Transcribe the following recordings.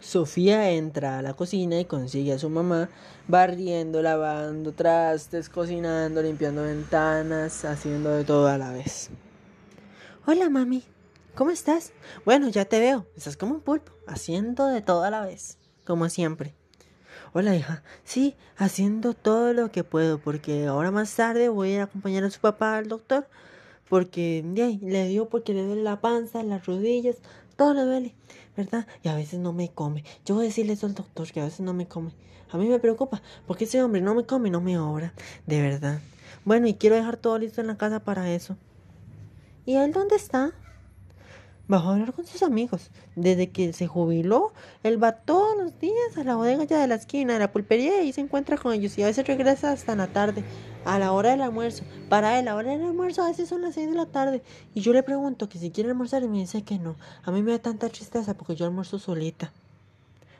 Sofía entra a la cocina y consigue a su mamá barriendo, lavando trastes, cocinando, limpiando ventanas, haciendo de todo a la vez. Hola mami, ¿cómo estás? Bueno, ya te veo, estás como un pulpo, haciendo de todo a la vez, como siempre. Hola hija, sí, haciendo todo lo que puedo, porque ahora más tarde voy a acompañar a su papá al doctor, porque le dio porque le duele la panza, las rodillas, todo le duele. ¿verdad? Y a veces no me come. Yo voy a decirle eso al doctor, que a veces no me come. A mí me preocupa, porque ese hombre no me come, no me obra, de verdad. Bueno, y quiero dejar todo listo en la casa para eso. ¿Y él dónde está? Bajó a hablar con sus amigos. Desde que se jubiló, él va todos los días a la bodega ya de la esquina, de la pulpería, y se encuentra con ellos. Y a veces regresa hasta la tarde, a la hora del almuerzo. Para él, la hora del almuerzo a veces son las seis de la tarde. Y yo le pregunto que si quiere almorzar y me dice que no. A mí me da tanta tristeza porque yo almuerzo solita.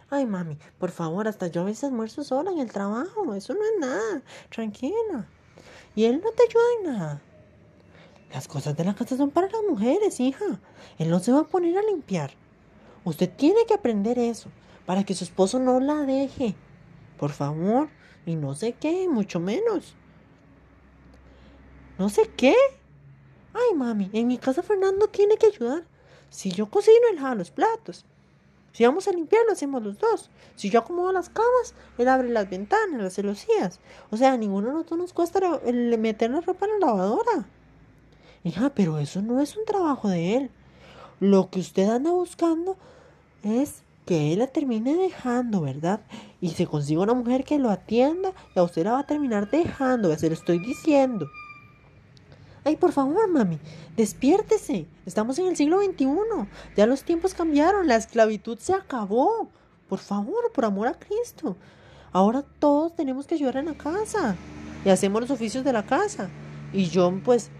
Ay, mami, por favor, hasta yo a veces almuerzo sola en el trabajo. Eso no es nada. Tranquila. Y él no te ayuda en nada. Las cosas de la casa son para las mujeres, hija. Él no se va a poner a limpiar. Usted tiene que aprender eso para que su esposo no la deje. Por favor. Y no sé qué, mucho menos. ¿No sé qué? Ay, mami, en mi casa Fernando tiene que ayudar. Si yo cocino, él lava los platos. Si vamos a limpiar, lo hacemos los dos. Si yo acomodo las camas, él abre las ventanas, las celosías. O sea, a ninguno de nosotros nos cuesta meter la ropa en la lavadora. Hija, pero eso no es un trabajo de él. Lo que usted anda buscando es que él la termine dejando, ¿verdad? Y se consiga una mujer que lo atienda y a usted la va a terminar dejando, se lo estoy diciendo. Ay, por favor, mami, despiértese. Estamos en el siglo XXI. Ya los tiempos cambiaron, la esclavitud se acabó. Por favor, por amor a Cristo. Ahora todos tenemos que ayudar en la casa. Y hacemos los oficios de la casa. Y yo, pues,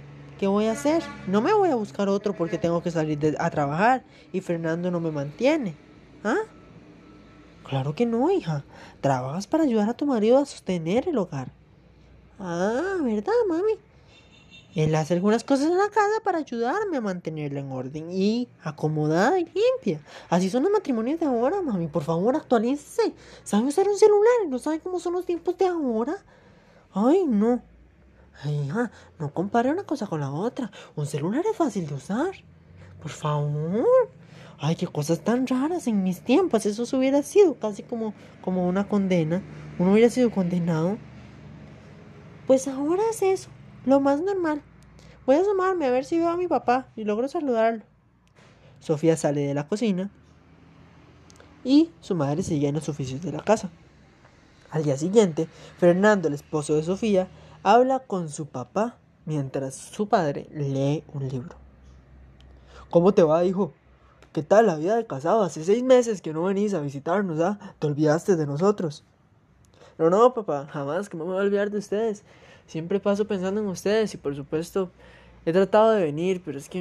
¿Qué voy a hacer? No me voy a buscar otro porque tengo que salir a trabajar y Fernando no me mantiene. ¿Ah? Claro que no, hija. Trabajas para ayudar a tu marido a sostener el hogar. Ah, ¿verdad, mami? Él hace algunas cosas en la casa para ayudarme a mantenerla en orden y acomodada y limpia. Así son los matrimonios de ahora, mami. Por favor, actualícese. ¿Sabe usar un celular? ¿No sabe cómo son los tiempos de ahora? Ay, no. Ay, hija, no compare una cosa con la otra. Un celular es fácil de usar. Por favor. Ay, qué cosas tan raras en mis tiempos. Eso hubiera sido casi como, como una condena. Uno hubiera sido condenado. Pues ahora es eso. Lo más normal. Voy a asomarme a ver si veo a mi papá y logro saludarlo. Sofía sale de la cocina y su madre sigue en los oficios de la casa. Al día siguiente, Fernando, el esposo de Sofía, habla con su papá mientras su padre lee un libro. ¿Cómo te va, hijo? ¿Qué tal la vida de casado? Hace seis meses que no venís a visitarnos, ¿ah? Te olvidaste de nosotros. No, no, papá, jamás que me voy a olvidar de ustedes. Siempre paso pensando en ustedes y por supuesto he tratado de venir, pero es que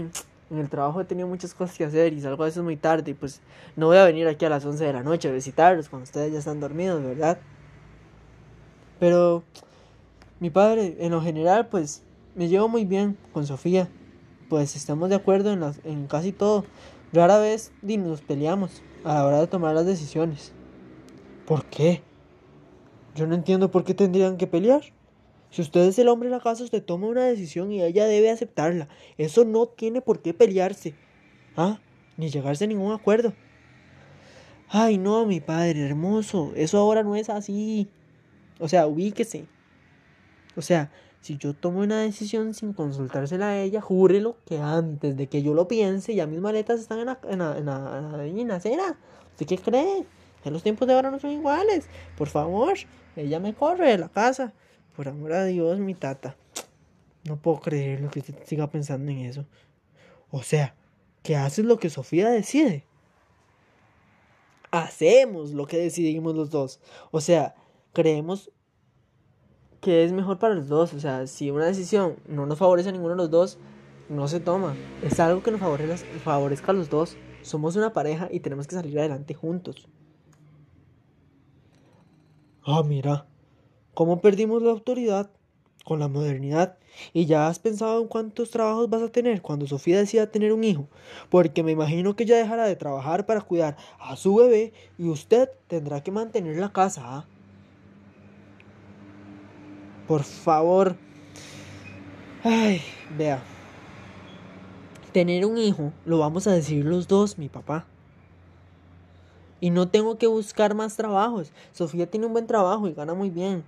en el trabajo he tenido muchas cosas que hacer y salgo a veces muy tarde y pues no voy a venir aquí a las 11 de la noche a visitarlos cuando ustedes ya están dormidos, ¿verdad? Pero mi padre, en lo general, pues me llevo muy bien con Sofía. Pues estamos de acuerdo en, en casi todo. Rara vez nos peleamos a la hora de tomar las decisiones. ¿Por qué? Yo no entiendo por qué tendrían que pelear. Si usted es el hombre de la casa, usted toma una decisión y ella debe aceptarla. Eso no tiene por qué pelearse. ¿Ah? Ni llegarse a ningún acuerdo. Ay, no, mi padre, hermoso. Eso ahora no es así. O sea, ubíquese. O sea, si yo tomo una decisión sin consultársela a ella, júrelo que antes de que yo lo piense, ya mis maletas están en la, en la, en la, en la acera. ¿Usted qué cree? Que los tiempos de ahora no son iguales. Por favor, ella me corre de la casa. Por amor a Dios, mi tata. No puedo creer lo que usted siga pensando en eso. O sea, que haces lo que Sofía decide. Hacemos lo que decidimos los dos. O sea, creemos que es mejor para los dos. O sea, si una decisión no nos favorece a ninguno de los dos, no se toma. Es algo que nos favorezca, a los dos. Somos una pareja y tenemos que salir adelante juntos. Ah, mira, ¿cómo perdimos la autoridad? con la modernidad. ¿Y ya has pensado en cuántos trabajos vas a tener cuando Sofía decida tener un hijo? Porque me imagino que ella dejará de trabajar para cuidar a su bebé y usted tendrá que mantener la casa. ¿ah? Por favor. Ay, vea. Tener un hijo lo vamos a decir los dos, mi papá. Y no tengo que buscar más trabajos. Sofía tiene un buen trabajo y gana muy bien.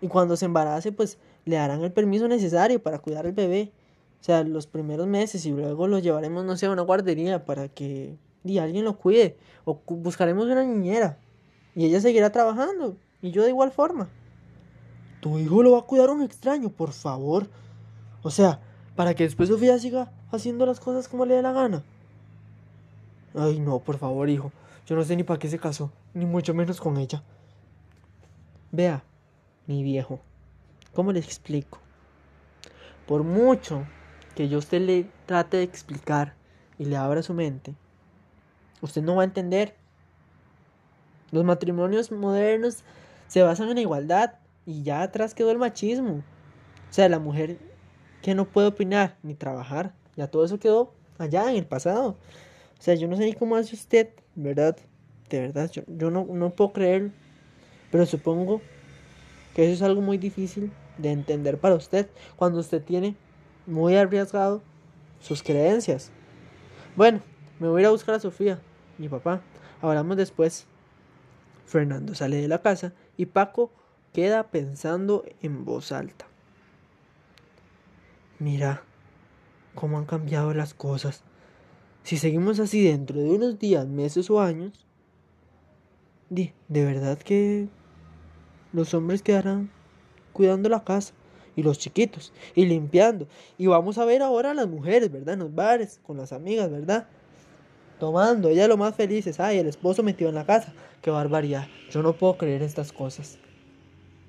Y cuando se embarace, pues le darán el permiso necesario para cuidar al bebé. O sea, los primeros meses y luego lo llevaremos, no sé, a una guardería para que y alguien lo cuide. O buscaremos una niñera. Y ella seguirá trabajando. Y yo de igual forma. Tu hijo lo va a cuidar un extraño, por favor. O sea, para que después Sofía siga haciendo las cosas como le dé la gana. Ay, no, por favor, hijo. Yo no sé ni para qué se casó, ni mucho menos con ella. Vea, mi viejo, ¿cómo le explico? Por mucho que yo usted le trate de explicar y le abra su mente, usted no va a entender. Los matrimonios modernos se basan en la igualdad y ya atrás quedó el machismo. O sea, la mujer que no puede opinar ni trabajar, ya todo eso quedó allá en el pasado. O sea, yo no sé ni cómo hace usted, ¿verdad? De verdad, yo, yo no, no puedo creer, pero supongo que eso es algo muy difícil de entender para usted cuando usted tiene muy arriesgado sus creencias. Bueno, me voy a ir a buscar a Sofía, mi papá. Hablamos después. Fernando sale de la casa y Paco queda pensando en voz alta. Mira cómo han cambiado las cosas. Si seguimos así dentro de unos días, meses o años, de, de verdad que los hombres quedarán cuidando la casa y los chiquitos y limpiando. Y vamos a ver ahora a las mujeres, ¿verdad? En los bares, con las amigas, ¿verdad? Tomando, ella lo más felices. Ay, el esposo metido en la casa. Qué barbaridad. Yo no puedo creer estas cosas.